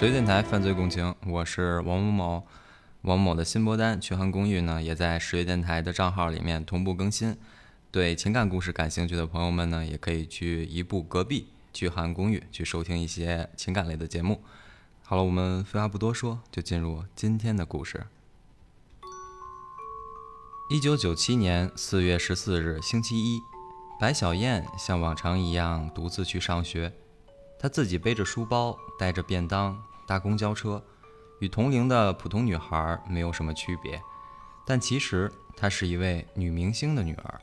十月电台犯罪共情，我是王某某。王某的新播单《去寒公寓》呢，也在十月电台的账号里面同步更新。对情感故事感兴趣的朋友们呢，也可以去一步隔壁去寒公寓去收听一些情感类的节目。好了，我们废话不多说，就进入今天的故事。一九九七年四月十四日星期一，白小燕像往常一样独自去上学。她自己背着书包，带着便当，搭公交车。与同龄的普通女孩没有什么区别，但其实她是一位女明星的女儿。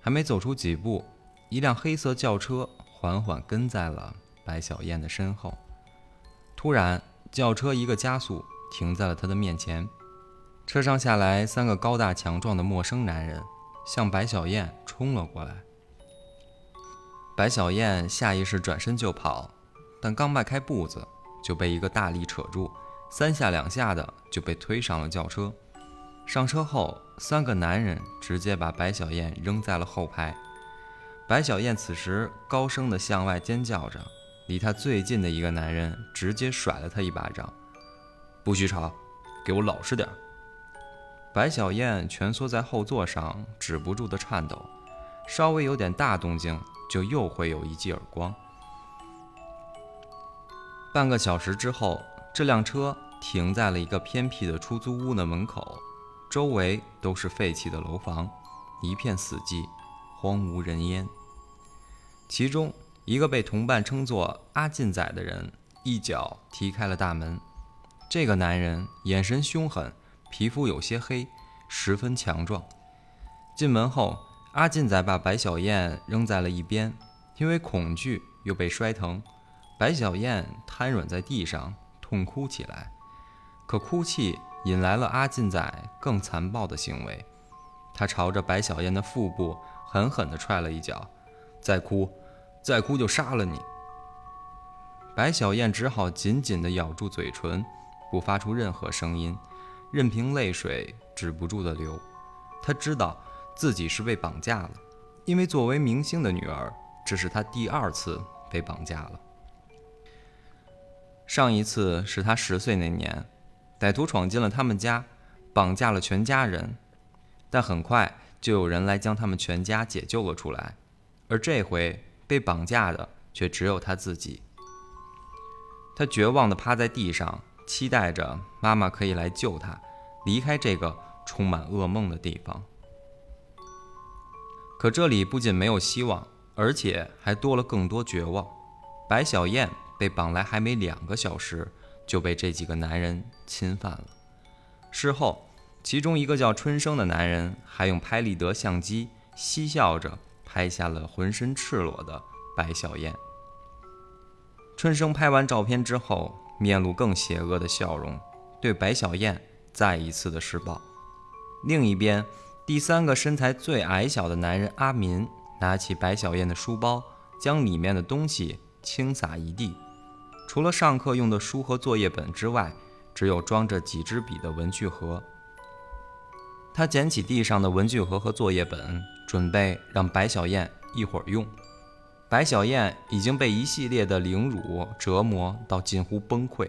还没走出几步，一辆黑色轿车缓缓跟在了白小燕的身后。突然，轿车一个加速，停在了她的面前。车上下来三个高大强壮的陌生男人，向白小燕冲了过来。白小燕下意识转身就跑，但刚迈开步子，就被一个大力扯住。三下两下的就被推上了轿车。上车后，三个男人直接把白小燕扔在了后排。白小燕此时高声的向外尖叫着，离她最近的一个男人直接甩了她一巴掌：“不许吵，给我老实点！”白小燕蜷缩在后座上，止不住的颤抖，稍微有点大动静就又会有一记耳光。半个小时之后。这辆车停在了一个偏僻的出租屋的门口，周围都是废弃的楼房，一片死寂，荒无人烟。其中一个被同伴称作阿进仔的人，一脚踢开了大门。这个男人眼神凶狠，皮肤有些黑，十分强壮。进门后，阿进仔把白小燕扔在了一边，因为恐惧又被摔疼，白小燕瘫软在地上。痛哭起来，可哭泣引来了阿进仔更残暴的行为。他朝着白小燕的腹部狠狠地踹了一脚，再哭，再哭就杀了你！白小燕只好紧紧地咬住嘴唇，不发出任何声音，任凭泪水止不住地流。她知道自己是被绑架了，因为作为明星的女儿，这是她第二次被绑架了。上一次是他十岁那年，歹徒闯进了他们家，绑架了全家人，但很快就有人来将他们全家解救了出来，而这回被绑架的却只有他自己。他绝望地趴在地上，期待着妈妈可以来救他，离开这个充满噩梦的地方。可这里不仅没有希望，而且还多了更多绝望。白小燕。被绑来还没两个小时，就被这几个男人侵犯了。事后，其中一个叫春生的男人还用拍立得相机嬉笑着拍下了浑身赤裸的白小燕。春生拍完照片之后，面露更邪恶的笑容，对白小燕再一次的施暴。另一边，第三个身材最矮小的男人阿民拿起白小燕的书包，将里面的东西倾洒一地。除了上课用的书和作业本之外，只有装着几支笔的文具盒。他捡起地上的文具盒和作业本，准备让白小燕一会儿用。白小燕已经被一系列的凌辱折磨到近乎崩溃，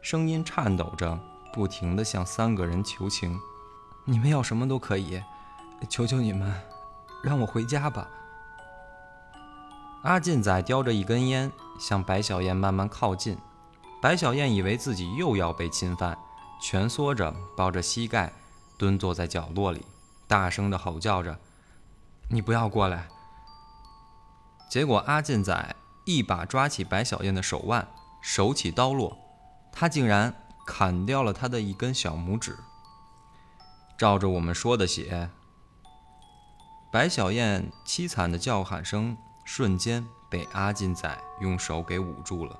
声音颤抖着，不停地向三个人求情：“你们要什么都可以，求求你们，让我回家吧。”阿进仔叼着一根烟，向白小燕慢慢靠近。白小燕以为自己又要被侵犯，蜷缩着抱着膝盖，蹲坐在角落里，大声的吼叫着：“你不要过来！”结果阿进仔一把抓起白小燕的手腕，手起刀落，他竟然砍掉了他的一根小拇指。照着我们说的写，白小燕凄惨的叫喊声。瞬间被阿进仔用手给捂住了，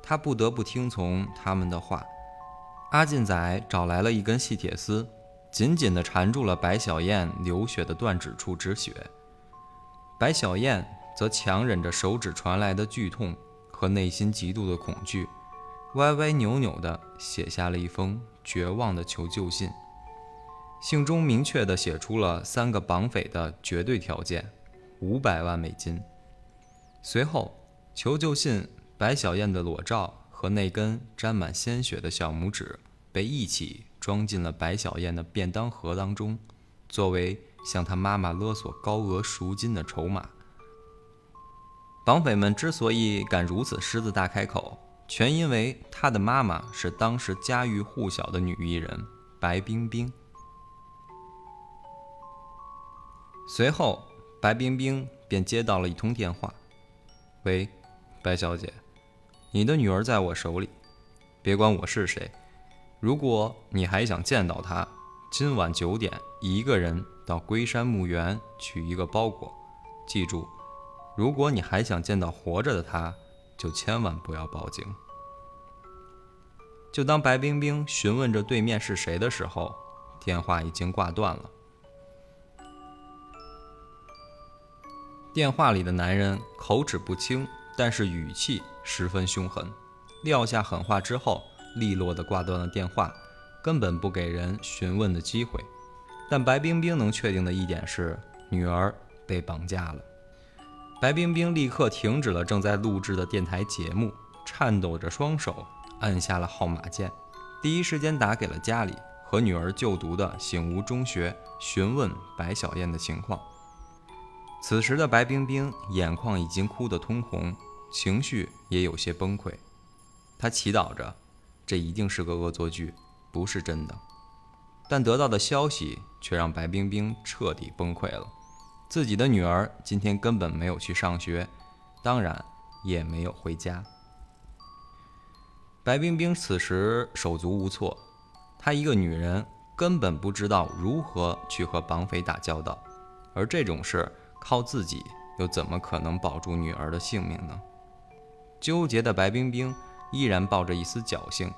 他不得不听从他们的话。阿进仔找来了一根细铁丝，紧紧地缠住了白小燕流血的断指处止血。白小燕则强忍着手指传来的剧痛和内心极度的恐惧，歪歪扭扭地写下了一封绝望的求救信。信中明确地写出了三个绑匪的绝对条件。五百万美金。随后，求救信、白小燕的裸照和那根沾满鲜血的小拇指被一起装进了白小燕的便当盒当中，作为向她妈妈勒索高额赎金的筹码。绑匪们之所以敢如此狮子大开口，全因为他的妈妈是当时家喻户晓的女艺人白冰冰。随后，白冰冰便接到了一通电话：“喂，白小姐，你的女儿在我手里，别管我是谁。如果你还想见到她，今晚九点一个人到龟山墓园取一个包裹，记住。”如果你还想见到活着的他，就千万不要报警。就当白冰冰询问着对面是谁的时候，电话已经挂断了。电话里的男人口齿不清，但是语气十分凶狠，撂下狠话之后，利落地挂断了电话，根本不给人询问的机会。但白冰冰能确定的一点是，女儿被绑架了。白冰冰立刻停止了正在录制的电台节目，颤抖着双手按下了号码键，第一时间打给了家里和女儿就读的醒吾中学，询问白小燕的情况。此时的白冰冰眼眶已经哭得通红，情绪也有些崩溃。她祈祷着，这一定是个恶作剧，不是真的。但得到的消息却让白冰冰彻底崩溃了。自己的女儿今天根本没有去上学，当然也没有回家。白冰冰此时手足无措，她一个女人根本不知道如何去和绑匪打交道，而这种事靠自己又怎么可能保住女儿的性命呢？纠结的白冰冰依然抱着一丝侥幸，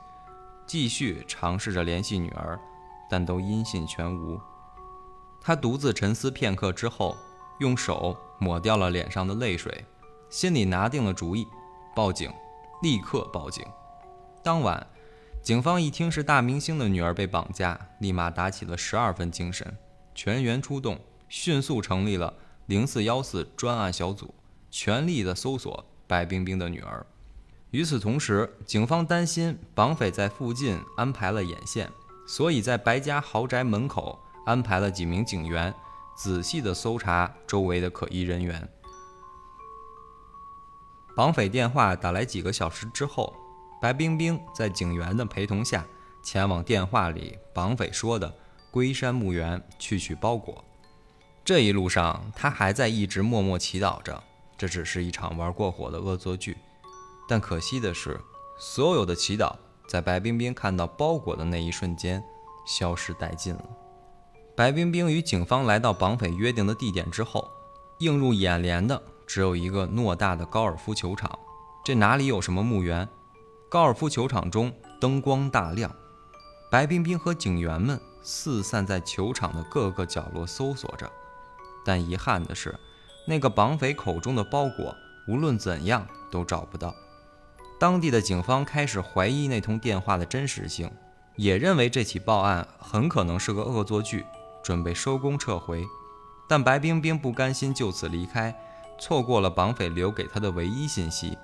继续尝试着联系女儿，但都音信全无。她独自沉思片刻之后，用手抹掉了脸上的泪水，心里拿定了主意：报警，立刻报警。当晚，警方一听是大明星的女儿被绑架，立马打起了十二分精神，全员出动，迅速成立了零四幺四专案小组，全力的搜索白冰冰的女儿。与此同时，警方担心绑匪在附近安排了眼线，所以在白家豪宅门口。安排了几名警员，仔细地搜查周围的可疑人员。绑匪电话打来几个小时之后，白冰冰在警员的陪同下，前往电话里绑匪说的龟山墓园去取包裹。这一路上，他还在一直默默祈祷着，这只是一场玩过火的恶作剧。但可惜的是，所有的祈祷在白冰冰看到包裹的那一瞬间消失殆尽了。白冰冰与警方来到绑匪约定的地点之后，映入眼帘的只有一个偌大的高尔夫球场。这哪里有什么墓园？高尔夫球场中灯光大亮，白冰冰和警员们四散在球场的各个角落搜索着。但遗憾的是，那个绑匪口中的包裹无论怎样都找不到。当地的警方开始怀疑那通电话的真实性，也认为这起报案很可能是个恶作剧。准备收工撤回，但白冰冰不甘心就此离开，错过了绑匪留给她的唯一信息，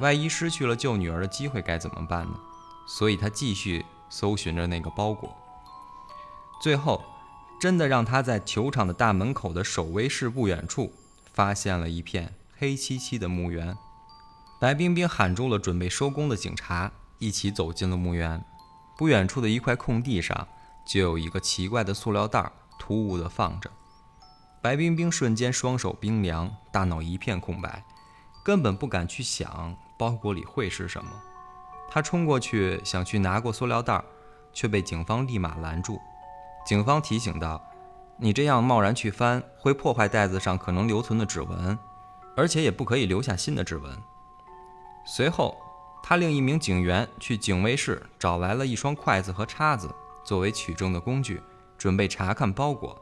万一失去了救女儿的机会该怎么办呢？所以她继续搜寻着那个包裹，最后真的让他在球场的大门口的守卫室不远处发现了一片黑漆漆的墓园。白冰冰喊住了准备收工的警察，一起走进了墓园。不远处的一块空地上，就有一个奇怪的塑料袋。突兀地放着，白冰冰瞬间双手冰凉，大脑一片空白，根本不敢去想包裹里会是什么。她冲过去想去拿过塑料袋，却被警方立马拦住。警方提醒道：“你这样贸然去翻，会破坏袋子上可能留存的指纹，而且也不可以留下新的指纹。”随后，他令一名警员去警卫室找来了一双筷子和叉子，作为取证的工具。准备查看包裹，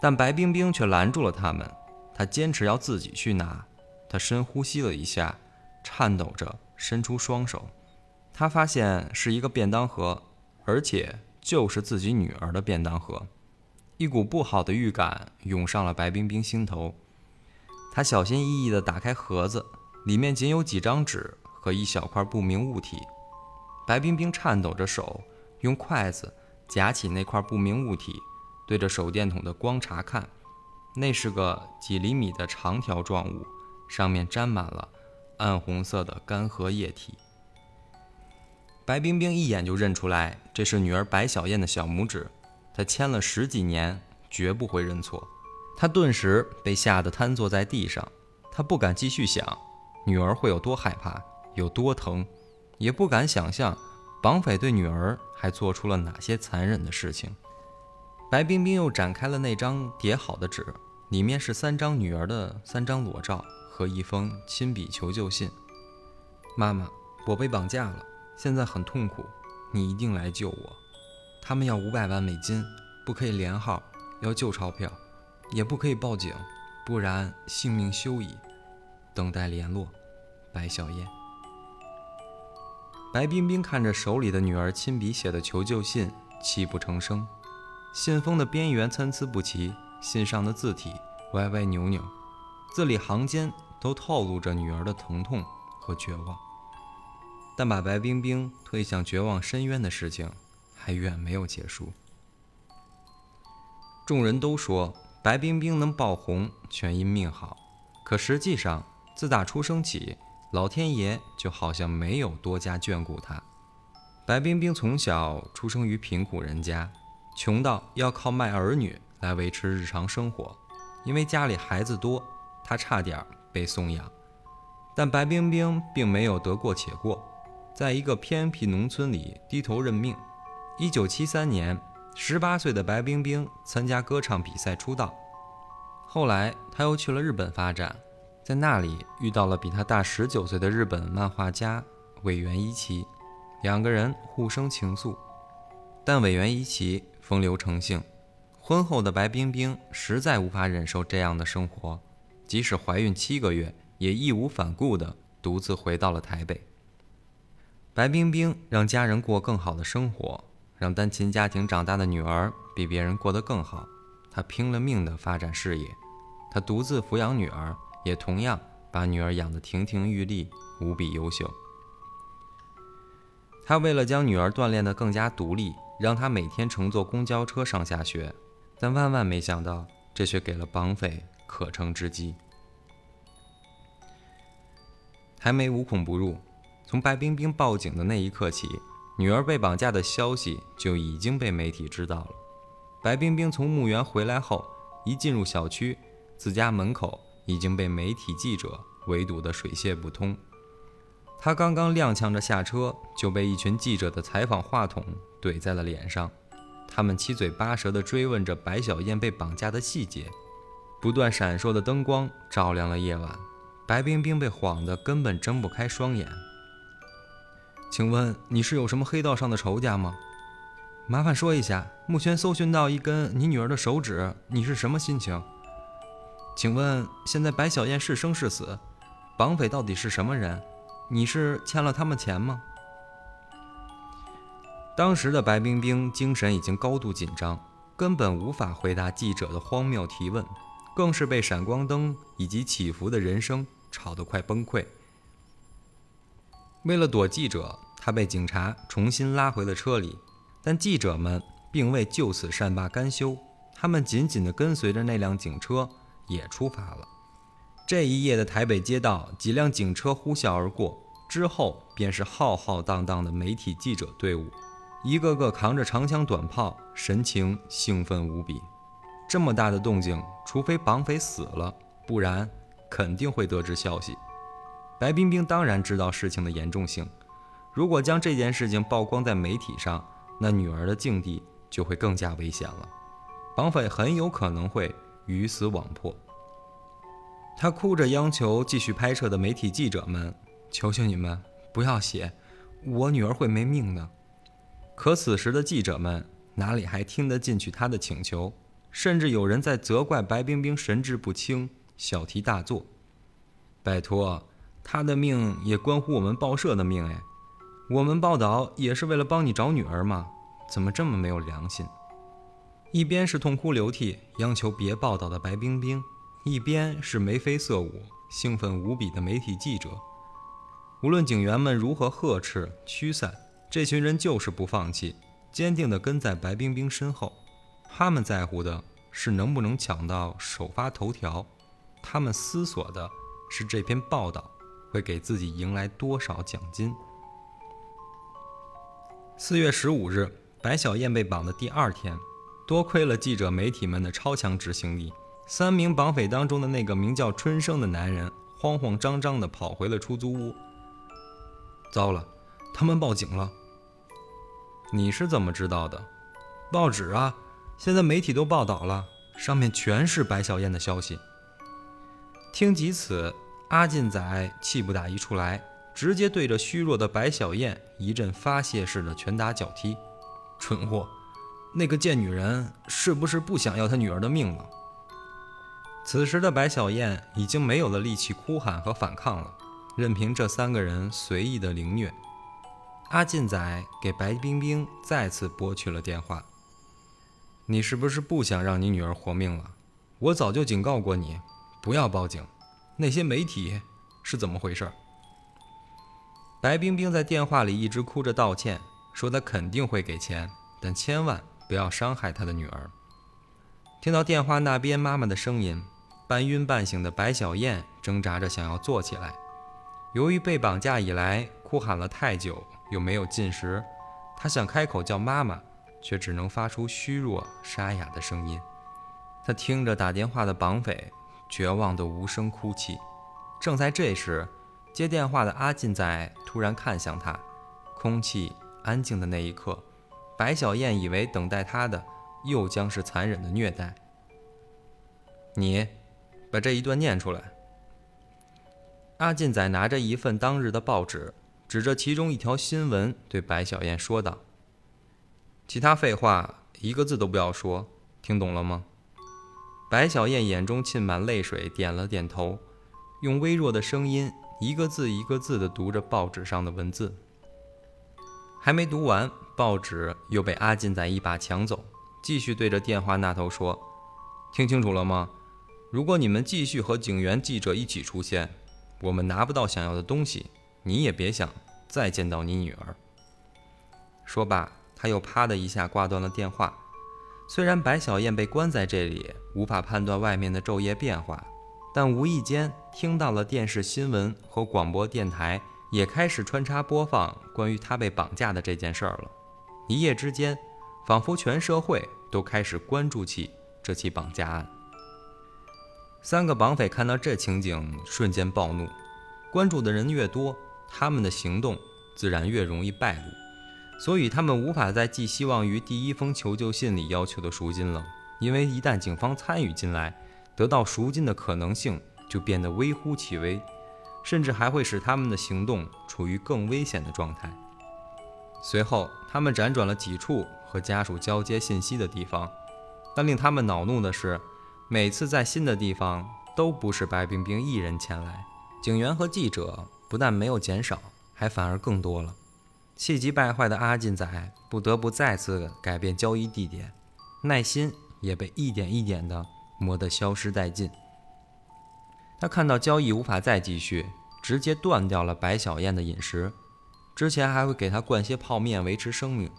但白冰冰却拦住了他们。她坚持要自己去拿。她深呼吸了一下，颤抖着伸出双手。她发现是一个便当盒，而且就是自己女儿的便当盒。一股不好的预感涌上了白冰冰心头。她小心翼翼地打开盒子，里面仅有几张纸和一小块不明物体。白冰冰颤抖着手，用筷子夹起那块不明物体，对着手电筒的光查看。那是个几厘米的长条状物，上面沾满了暗红色的干涸液体。白冰冰一眼就认出来，这是女儿白小燕的小拇指。她牵了十几年，绝不会认错。她顿时被吓得瘫坐在地上，她不敢继续想女儿会有多害怕，有多疼，也不敢想象绑匪对女儿还做出了哪些残忍的事情。白冰冰又展开了那张叠好的纸，里面是三张女儿的三张裸照和一封亲笔求救信。妈妈，我被绑架了，现在很痛苦，你一定来救我。他们要五百万美金，不可以连号，要旧钞票，也不可以报警，不然性命休矣。等待联络，白小燕。白冰冰看着手里的女儿亲笔写的求救信，泣不成声。信封的边缘参差不齐，信上的字体歪歪扭扭，字里行间都透露着女儿的疼痛和绝望。但把白冰冰推向绝望深渊的事情还远没有结束。众人都说白冰冰能爆红全因命好，可实际上自打出生起，老天爷就好像没有多加眷顾她。白冰冰从小出生于贫苦人家。穷到要靠卖儿女来维持日常生活，因为家里孩子多，她差点被送养。但白冰冰并没有得过且过，在一个偏僻农村里低头认命。一九七三年，十八岁的白冰冰参加歌唱比赛出道，后来她又去了日本发展，在那里遇到了比她大十九岁的日本漫画家尾原一奇，两个人互生情愫。但尾原一奇风流成性，婚后的白冰冰实在无法忍受这样的生活，即使怀孕七个月，也义无反顾地独自回到了台北。白冰冰让家人过更好的生活，让单亲家庭长大的女儿比别人过得更好。她拼了命地发展事业，她独自抚养女儿，也同样把女儿养得亭亭玉立，无比优秀。她为了将女儿锻炼得更加独立。让她每天乘坐公交车上下学，但万万没想到，这却给了绑匪可乘之机。还没无孔不入，从白冰冰报警的那一刻起，女儿被绑架的消息就已经被媒体知道了。白冰冰从墓园回来后，一进入小区，自家门口已经被媒体记者围堵得水泄不通。她刚刚踉跄着下车，就被一群记者的采访话筒。怼在了脸上，他们七嘴八舌地追问着白小燕被绑架的细节。不断闪烁的灯光照亮了夜晚，白冰冰被晃得根本睁不开双眼。请问你是有什么黑道上的仇家吗？麻烦说一下，目前搜寻到一根你女儿的手指，你是什么心情？请问现在白小燕是生是死？绑匪到底是什么人？你是欠了他们钱吗？当时的白冰冰精神已经高度紧张，根本无法回答记者的荒谬提问，更是被闪光灯以及起伏的人声吵得快崩溃。为了躲记者，他被警察重新拉回了车里，但记者们并未就此善罢甘休，他们紧紧地跟随着那辆警车也出发了。这一夜的台北街道，几辆警车呼啸而过，之后便是浩浩荡荡的媒体记者队伍。一个个扛着长枪短炮，神情兴奋无比。这么大的动静，除非绑匪死了，不然肯定会得知消息。白冰冰当然知道事情的严重性，如果将这件事情曝光在媒体上，那女儿的境地就会更加危险了。绑匪很有可能会鱼死网破。他哭着央求继续拍摄的媒体记者们：“求求你们不要写，我女儿会没命的。”可此时的记者们哪里还听得进去他的请求？甚至有人在责怪白冰冰神志不清、小题大做。拜托，他的命也关乎我们报社的命哎！我们报道也是为了帮你找女儿嘛，怎么这么没有良心？一边是痛哭流涕央求别报道的白冰冰，一边是眉飞色舞、兴奋无比的媒体记者。无论警员们如何呵斥驱散，这群人就是不放弃，坚定地跟在白冰冰身后。他们在乎的是能不能抢到首发头条，他们思索的是这篇报道会给自己迎来多少奖金。四月十五日，白小燕被绑的第二天，多亏了记者媒体们的超强执行力，三名绑匪当中的那个名叫春生的男人，慌慌张张地跑回了出租屋。糟了，他们报警了。你是怎么知道的？报纸啊，现在媒体都报道了，上面全是白小燕的消息。听及此，阿进仔气不打一处来，直接对着虚弱的白小燕一阵发泄式的拳打脚踢。蠢货，那个贱女人是不是不想要她女儿的命了？此时的白小燕已经没有了力气哭喊和反抗了。任凭这三个人随意的凌虐，阿进仔给白冰冰再次拨去了电话。你是不是不想让你女儿活命了？我早就警告过你，不要报警。那些媒体是怎么回事？白冰冰在电话里一直哭着道歉，说她肯定会给钱，但千万不要伤害她的女儿。听到电话那边妈妈的声音，半晕半醒的白小燕挣扎着想要坐起来。由于被绑架以来哭喊了太久，又没有进食，她想开口叫妈妈，却只能发出虚弱沙哑的声音。她听着打电话的绑匪绝望的无声哭泣。正在这时，接电话的阿进仔突然看向他，空气安静的那一刻，白小燕以为等待他的又将是残忍的虐待。你，把这一段念出来。阿进仔拿着一份当日的报纸，指着其中一条新闻，对白小燕说道：“其他废话一个字都不要说，听懂了吗？”白小燕眼中浸满泪水，点了点头，用微弱的声音一个字一个字地读着报纸上的文字。还没读完，报纸又被阿进仔一把抢走，继续对着电话那头说：“听清楚了吗？如果你们继续和警员、记者一起出现。”我们拿不到想要的东西，你也别想再见到你女儿。说罢，他又啪的一下挂断了电话。虽然白小燕被关在这里，无法判断外面的昼夜变化，但无意间听到了电视新闻和广播电台也开始穿插播放关于她被绑架的这件事儿了。一夜之间，仿佛全社会都开始关注起这起绑架案。三个绑匪看到这情景，瞬间暴怒。关注的人越多，他们的行动自然越容易败露，所以他们无法再寄希望于第一封求救信里要求的赎金了。因为一旦警方参与进来，得到赎金的可能性就变得微乎其微，甚至还会使他们的行动处于更危险的状态。随后，他们辗转了几处和家属交接信息的地方，但令他们恼怒的是。每次在新的地方，都不是白冰冰一人前来，警员和记者不但没有减少，还反而更多了。气急败坏的阿进仔不得不再次改变交易地点，耐心也被一点一点地磨得消失殆尽。他看到交易无法再继续，直接断掉了白小燕的饮食，之前还会给她灌些泡面维持生命。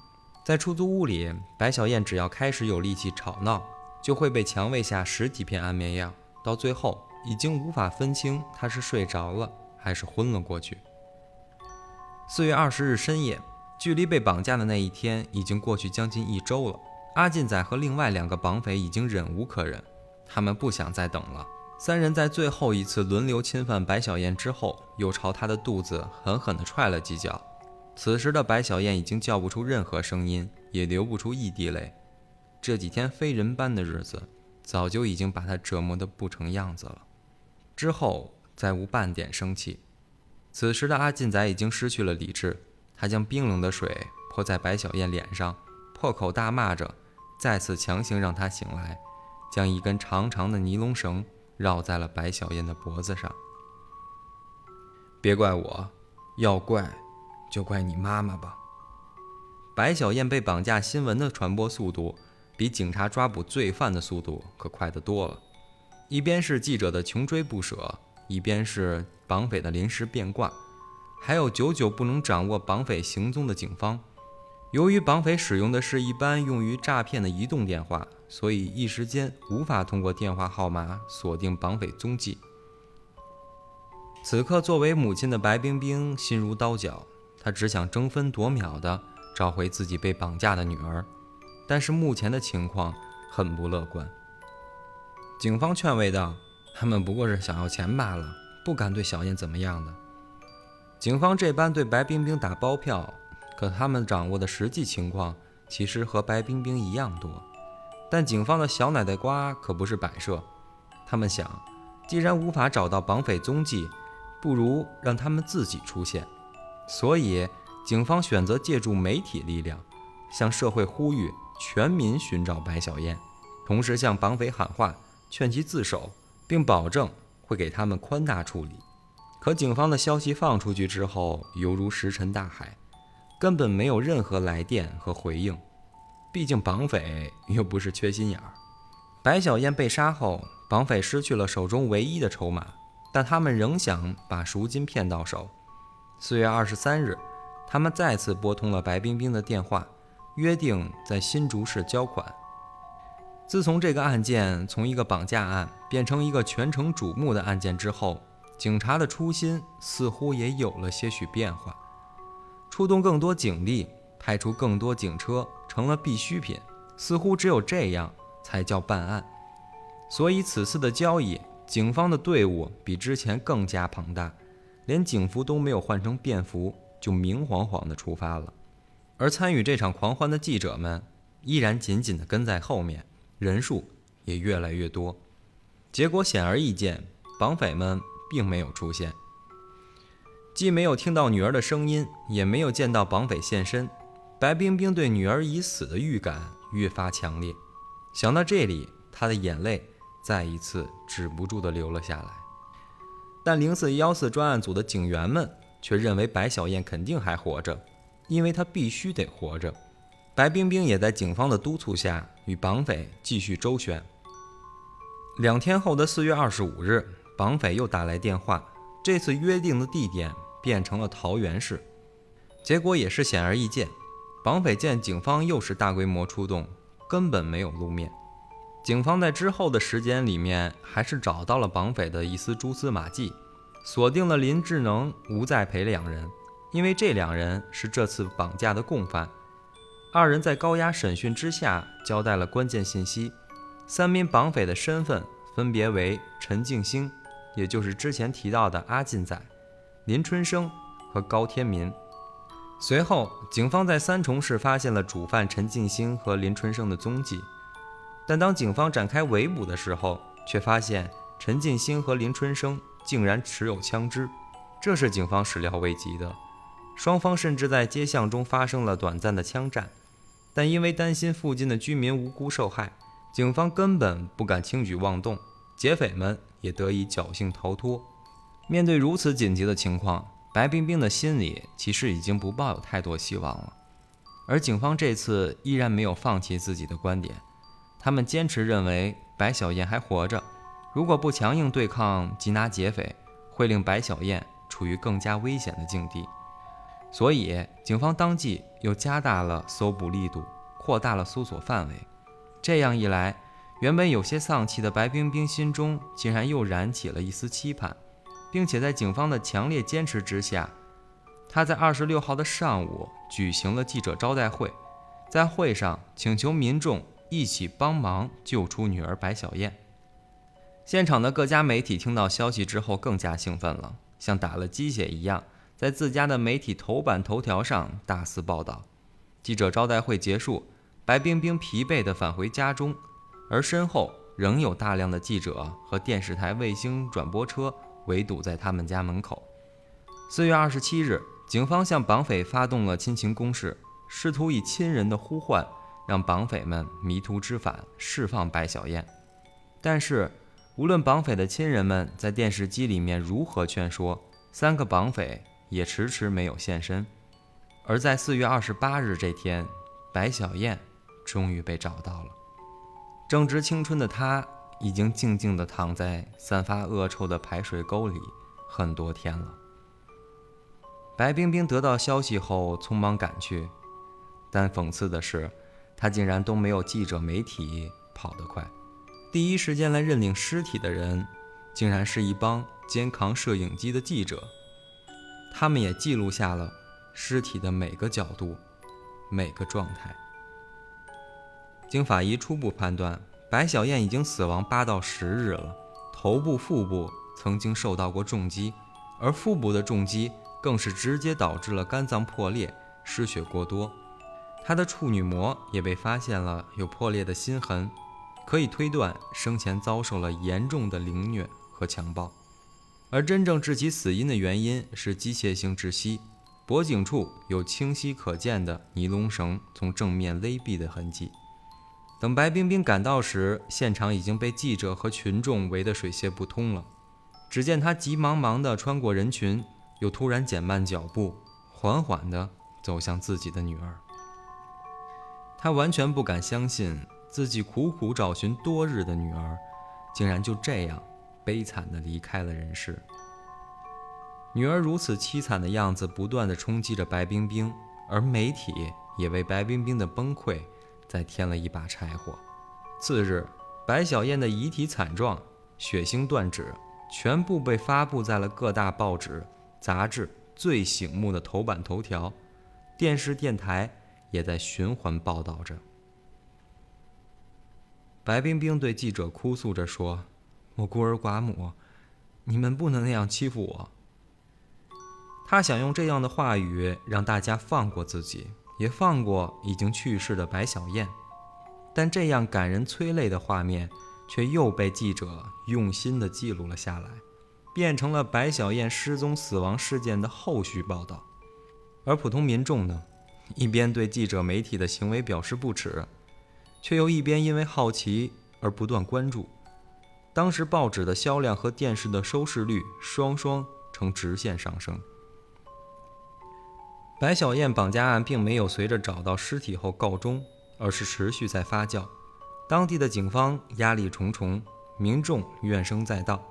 在出租屋里，白小燕只要开始有力气吵闹。就会被强喂下十几片安眠药，到最后已经无法分清她是睡着了还是昏了过去。四月二十日深夜，距离被绑架的那一天已经过去将近一周了。阿进仔和另外两个绑匪已经忍无可忍，他们不想再等了。三人在最后一次轮流侵犯白小燕之后，又朝她的肚子狠狠地踹了几脚。此时的白小燕已经叫不出任何声音，也流不出一滴泪。这几天非人般的日子，早就已经把她折磨得不成样子了。之后再无半点生气。此时的阿进仔已经失去了理智，他将冰冷的水泼在白小燕脸上，破口大骂着，再次强行让她醒来，将一根长长的尼龙绳绕在了白小燕的脖子上。别怪我，要怪就怪你妈妈吧。白小燕被绑架新闻的传播速度。比警察抓捕罪犯的速度可快得多了。一边是记者的穷追不舍，一边是绑匪的临时变卦，还有久久不能掌握绑匪行踪的警方。由于绑匪使用的是一般用于诈骗的移动电话，所以一时间无法通过电话号码锁定绑匪踪迹。此刻，作为母亲的白冰冰心如刀绞，她只想争分夺秒地找回自己被绑架的女儿，但是目前的情况很不乐观。警方劝慰道：“他们不过是想要钱罢了，不敢对小燕怎么样的。”警方这般对白冰冰打包票，可他们掌握的实际情况其实和白冰冰一样多。但警方的小脑袋瓜可不是摆设，他们想，既然无法找到绑匪踪迹，不如让他们自己出现，所以警方选择借助媒体力量，向社会呼吁全民寻找白小燕，同时向绑匪喊话，劝其自首，并保证会给他们宽大处理。可警方的消息放出去之后，犹如石沉大海，根本没有任何来电和回应。毕竟绑匪 又不是缺心眼儿。白小燕被杀后，绑匪失去了手中唯一的筹码。但他们仍想把赎金骗到手。四月二十三日，他们再次拨通了白冰冰的电话，约定在新竹市交款。自从这个案件从一个绑架案变成一个全城瞩目的案件之后，警察的初心似乎也有了些许变化。出动更多警力，派出更多警车，成了必需品。似乎只有这样才叫办案。所以此次的交易。警方的队伍比之前更加庞大，连警服都没有换成便服，就明晃晃地出发了。而参与这场狂欢的记者们依然紧紧地跟在后面，人数也越来越多。结果显而易见，绑匪们并没有出现，既没有听到女儿的声音，也没有见到绑匪现身。白冰冰对女儿已死的预感越发强烈，想到这里，她的眼泪。再一次止不住地流了下来，但零四幺四专案组的警员们却认为白小燕肯定还活着，因为她必须得活着。白冰冰也在警方的督促下与绑匪继续周旋。两天后的四月二十五日，绑匪又打来电话，这次约定的地点变成了桃园市。结果也是显而易见，绑匪见警方又是大规模出动，根本没有露面。警方在之后的时间里面，还是找到了绑匪的一丝蛛丝马迹，锁定了林志能、吴在培两人，因为这两人是这次绑架的共犯。二人在高压审讯之下，交代了关键信息：三名绑匪的身份分别为陈静兴，也就是之前提到的阿进仔、林春生和高天民。随后，警方在三重市发现了主犯陈静兴和林春生的踪迹。但当警方展开围捕的时候，却发现陈进兴和林春生竟然持有枪支，这是警方始料未及的。双方甚至在街巷中发生了短暂的枪战，但因为担心附近的居民无辜受害，警方根本不敢轻举妄动，劫匪们也得以侥幸逃脱。面对如此紧急的情况，白冰冰的心里其实已经不抱有太多希望了。而警方这次依然没有放弃自己的观点。他们坚持认为白小燕还活着，如果不强硬对抗缉拿劫匪，会令白小燕处于更加危险的境地。所以，警方当即又加大了搜捕力度，扩大了搜索范围。这样一来，原本有些丧气的白冰冰心中竟然又燃起了一丝期盼，并且在警方的强烈坚持之下，她在二十六号的上午举行了记者招待会，在会上请求民众。一起帮忙救出女儿白小燕。现场的各家媒体听到消息之后更加兴奋了，像打了鸡血一样，在自家的媒体头版头条上大肆报道。记者招待会结束，白冰冰疲惫地返回家中，而身后仍有大量的记者和电视台卫星转播车围堵在他们家门口。四月二十七日，警方向绑匪发动了亲情攻势，试图以亲人的呼唤。让绑匪们迷途知返，释放白小燕。但是，无论绑匪的亲人们在电视机里面如何劝说，三个绑匪也迟迟没有现身。而在四月二十八日这天，白小燕终于被找到了。正值青春的他，已经静静地躺在散发恶臭的排水沟里很多天了。白冰冰得到消息后匆忙赶去，但讽刺的是，她竟然都没有记者媒体跑得快。第一时间来认领尸体的人，竟然是一帮肩扛摄影机的记者，他们也记录下了尸体的每个角度、每个状态。经法医初步判断，白小燕已经死亡八到十日了，头部、腹部曾经受到过重击，而腹部的重击更是直接导致了肝脏破裂、失血过多。她的处女膜也被发现了有破裂的心痕。可以推断，生前遭受了严重的凌虐和强暴，而真正致其死因的原因是机械性窒息，脖颈处有清晰可见的尼龙绳从正面勒毙的痕迹。等白冰冰赶到时，现场已经被记者和群众围得水泄不通了。只见她急忙忙地穿过人群，又突然减慢脚步，缓缓地走向自己的女儿。她完全不敢相信。自己苦苦找寻多日的女儿，竟然就这样悲惨地离开了人世。女儿如此凄惨的样子，不断地冲击着白冰冰，而媒体也为白冰冰的崩溃再添了一把柴火。次日，白小燕的遗体惨状、血腥断指，全部被发布在了各大报纸、杂志最醒目的头版头条，电视、电台也在循环报道着。白冰冰对记者哭诉着说：“我孤儿寡母，你们不能那样欺负我。”她想用这样的话语让大家放过自己，也放过已经去世的白小燕。但这样感人催泪的画面，却又被记者用心地记录了下来，变成了白小燕失踪死亡事件的后续报道。而普通民众呢，一边对记者媒体的行为表示不耻。却又一边因为好奇而不断关注，当时报纸的销量和电视的收视率双双呈直线上升。白小燕绑架案并没有随着找到尸体后告终，而是持续在发酵。当地的警方压力重重，民众怨声载道，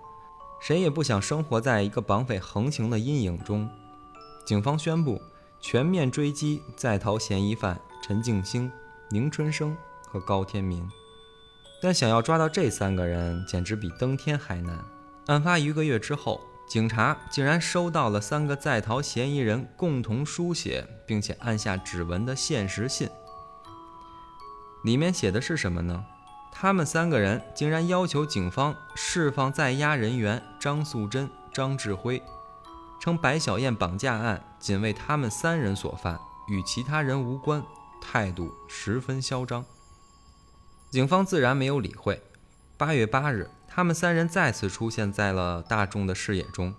谁也不想生活在一个绑匪横行的阴影中。警方宣布全面追击在逃嫌疑犯陈静兴、宁春生。和高天民，但想要抓到这三个人，简直比登天还难。案发一个月之后，警察竟然收到了三个在逃嫌疑人共同书写并且按下指纹的限时信。里面写的是什么呢？他们三个人竟然要求警方释放在押人员张素贞、张志辉，称白小燕绑架案仅为他们三人所犯，与其他人无关，态度十分嚣张。警方自然没有理会。八月八日，他们三人再次出现在了大众的视野中。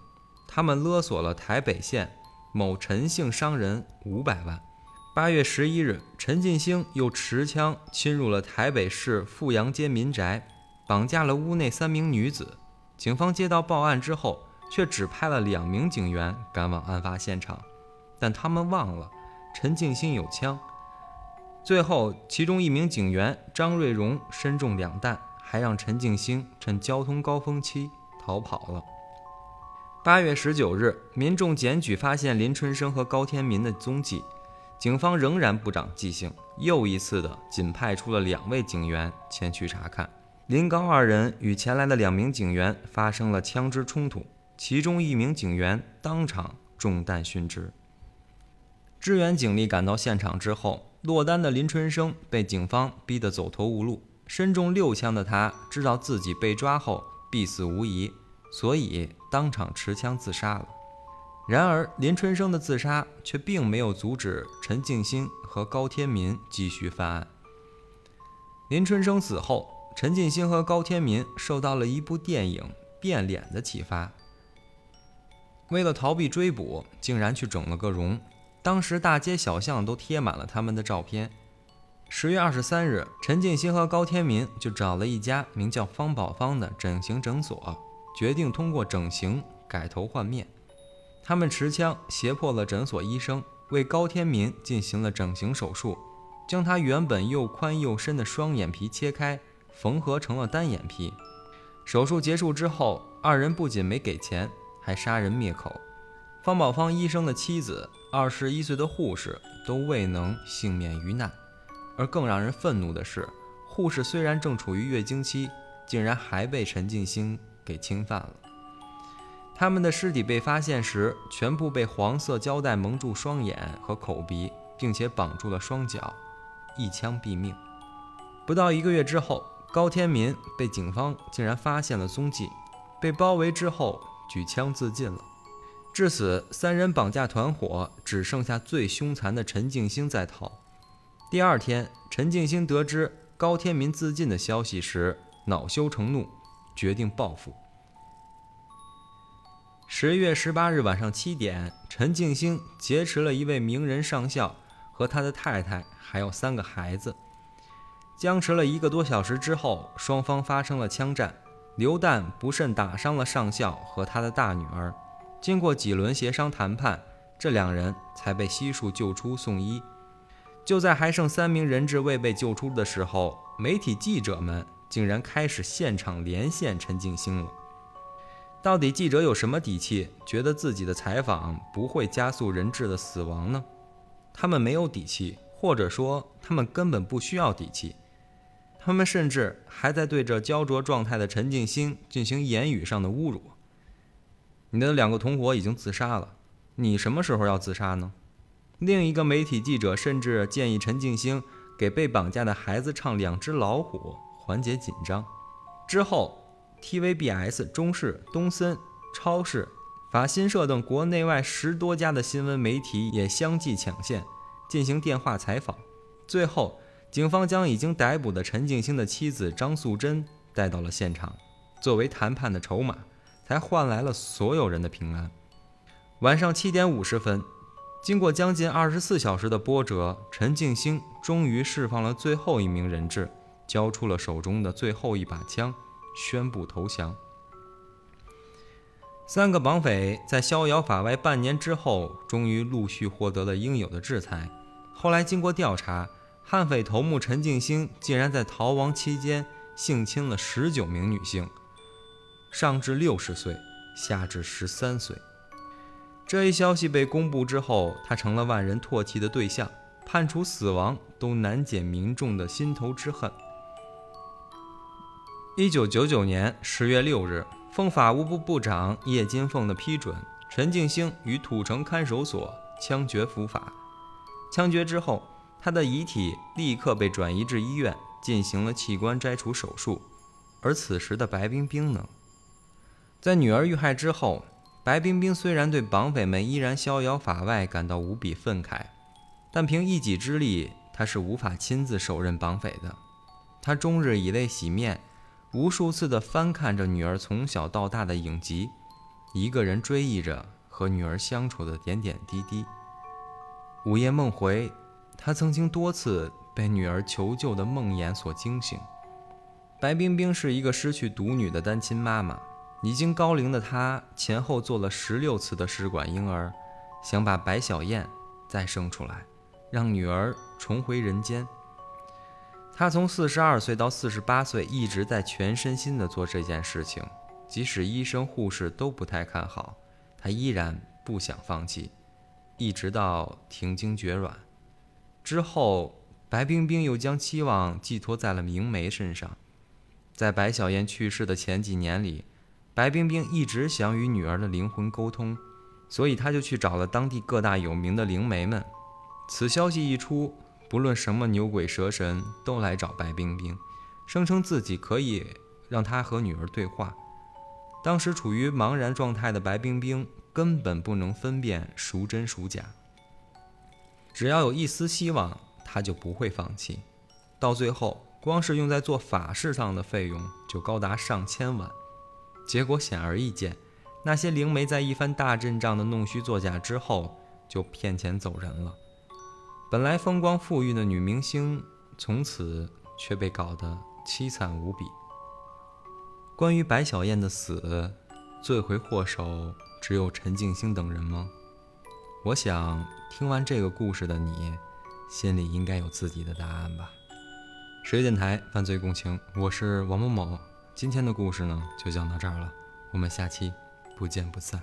他们勒索了台北县某陈姓商人五百万。八月十一日，陈进兴又持枪侵入了台北市富阳街民宅，绑架了屋内三名女子。警方接到报案之后，却只派了两名警员赶往案发现场，但他们忘了陈进兴有枪。最后，其中一名警员张瑞荣身中两弹，还让陈静兴趁交通高峰期逃跑了。八月十九日，民众检举发现林春生和高天民的踪迹，警方仍然不长记性，又一次的仅派出了两位警员前去查看。林高二人与前来的两名警员发生了枪支冲突，其中一名警员当场中弹殉职。支援警力赶到现场之后。落单的林春生被警方逼得走投无路，身中六枪的他知道自己被抓后必死无疑，所以当场持枪自杀了。然而，林春生的自杀却并没有阻止陈静心和高天民继续犯案。林春生死后，陈静心和高天民受到了一部电影《变脸》的启发，为了逃避追捕，竟然去整了个容。当时大街小巷都贴满了他们的照片。十月二十三日，陈静心和高天民就找了一家名叫方宝芳的整形诊所，决定通过整形改头换面。他们持枪胁迫了诊所医生，为高天民进行了整形手术，将他原本又宽又深的双眼皮切开，缝合成了单眼皮。手术结束之后，二人不仅没给钱，还杀人灭口。方宝芳医生的妻子，二十一岁的护士都未能幸免于难。而更让人愤怒的是，护士虽然正处于月经期，竟然还被陈静心给侵犯了。他们的尸体被发现时，全部被黄色胶带蒙住双眼和口鼻，并且绑住了双脚，一枪毙命。不到一个月之后，高天民被警方竟然发现了踪迹，被包围之后举枪自尽了。至此，三人绑架团伙只剩下最凶残的陈静兴在逃。第二天，陈静兴得知高天民自尽的消息时，恼羞成怒，决定报复。十月十八日晚上七点，陈静兴劫持了一位名人上校和他的太太，还有三个孩子。僵持了一个多小时之后，双方发生了枪战，榴弹不慎打伤了上校和他的大女儿。经过几轮协商谈判，这两人才被悉数救出送医。就在还剩三名人质未被救出的时候，媒体记者们竟然开始现场连线陈静兴了。到底记者有什么底气，觉得自己的采访不会加速人质的死亡呢？他们没有底气，或者说他们根本不需要底气。他们甚至还在对着焦灼状态的陈静兴进行言语上的侮辱。你的两个同伙已经自杀了，你什么时候要自杀呢？另一个媒体记者甚至建议陈静兴给被绑架的孩子唱《两只老虎》，缓解紧张。之后。TVBS、中视、东森、超市、法新社等国内外十多家的新闻媒体也相继抢线进行电话采访。最后，警方将已经逮捕的陈静兴的妻子张素贞带到了现场，作为谈判的筹码，才换来了所有人的平安。晚上七点五十分，经过将近二十四小时的波折，陈静兴终于释放了最后一名人质，交出了手中的最后一把枪。宣布投降。三个绑匪在逍遥法外半年之后，终于陆续获得了应有的制裁。后来经过调查，悍匪头目陈静兴竟然在逃亡期间性侵了十九名女性，上至六十岁，下至十三岁。这一消息被公布之后，他成了万人唾弃的对象，判处死亡都难解民众的心头之恨。一九九九年十月六日，奉法务部部长叶金凤的批准，陈静兴于土城看守所枪决伏法。枪决之后，他的遗体立刻被转移至医院进行了器官摘除手术。而此时的白冰冰呢？在女儿遇害之后，白冰冰虽然对绑匪们依然逍遥法外感到无比愤慨，但凭一己之力，她是无法亲自手刃绑匪的。她终日以泪洗面。无数次地翻看着女儿从小到大的影集，一个人追忆着和女儿相处的点点滴滴。午夜梦回，他曾经多次被女儿求救的梦魇所惊醒。白冰冰是一个失去独女的单亲妈妈，已经高龄的她前后做了十六次的试管婴儿，想把白小燕再生出来，让女儿重回人间。他从四十二岁到四十八岁，一直在全身心地做这件事情，即使医生护士都不太看好，他依然不想放弃，一直到停经绝卵之后，白冰冰又将期望寄托在了明梅身上。在白小燕去世的前几年里，白冰冰一直想与女儿的灵魂沟通，所以她就去找了当地各大有名的灵媒们。此消息一出。不论什么牛鬼蛇神都来找白冰冰，声称自己可以让她和女儿对话。当时处于茫然状态的白冰冰根本不能分辨孰真孰假。只要有一丝希望，她就不会放弃。到最后，光是用在做法事上的费用就高达上千万。结果显而易见，那些灵媒在一番大阵仗的弄虚作假之后，就骗钱走人了。本来风光富裕的女明星，从此却被搞得凄惨无比。关于白小燕的死，罪魁祸首只有陈静兴等人吗？我想，听完这个故事的你，心里应该有自己的答案吧。十月电台犯罪共情，我是王某某。今天的故事呢，就讲到这儿了，我们下期不见不散。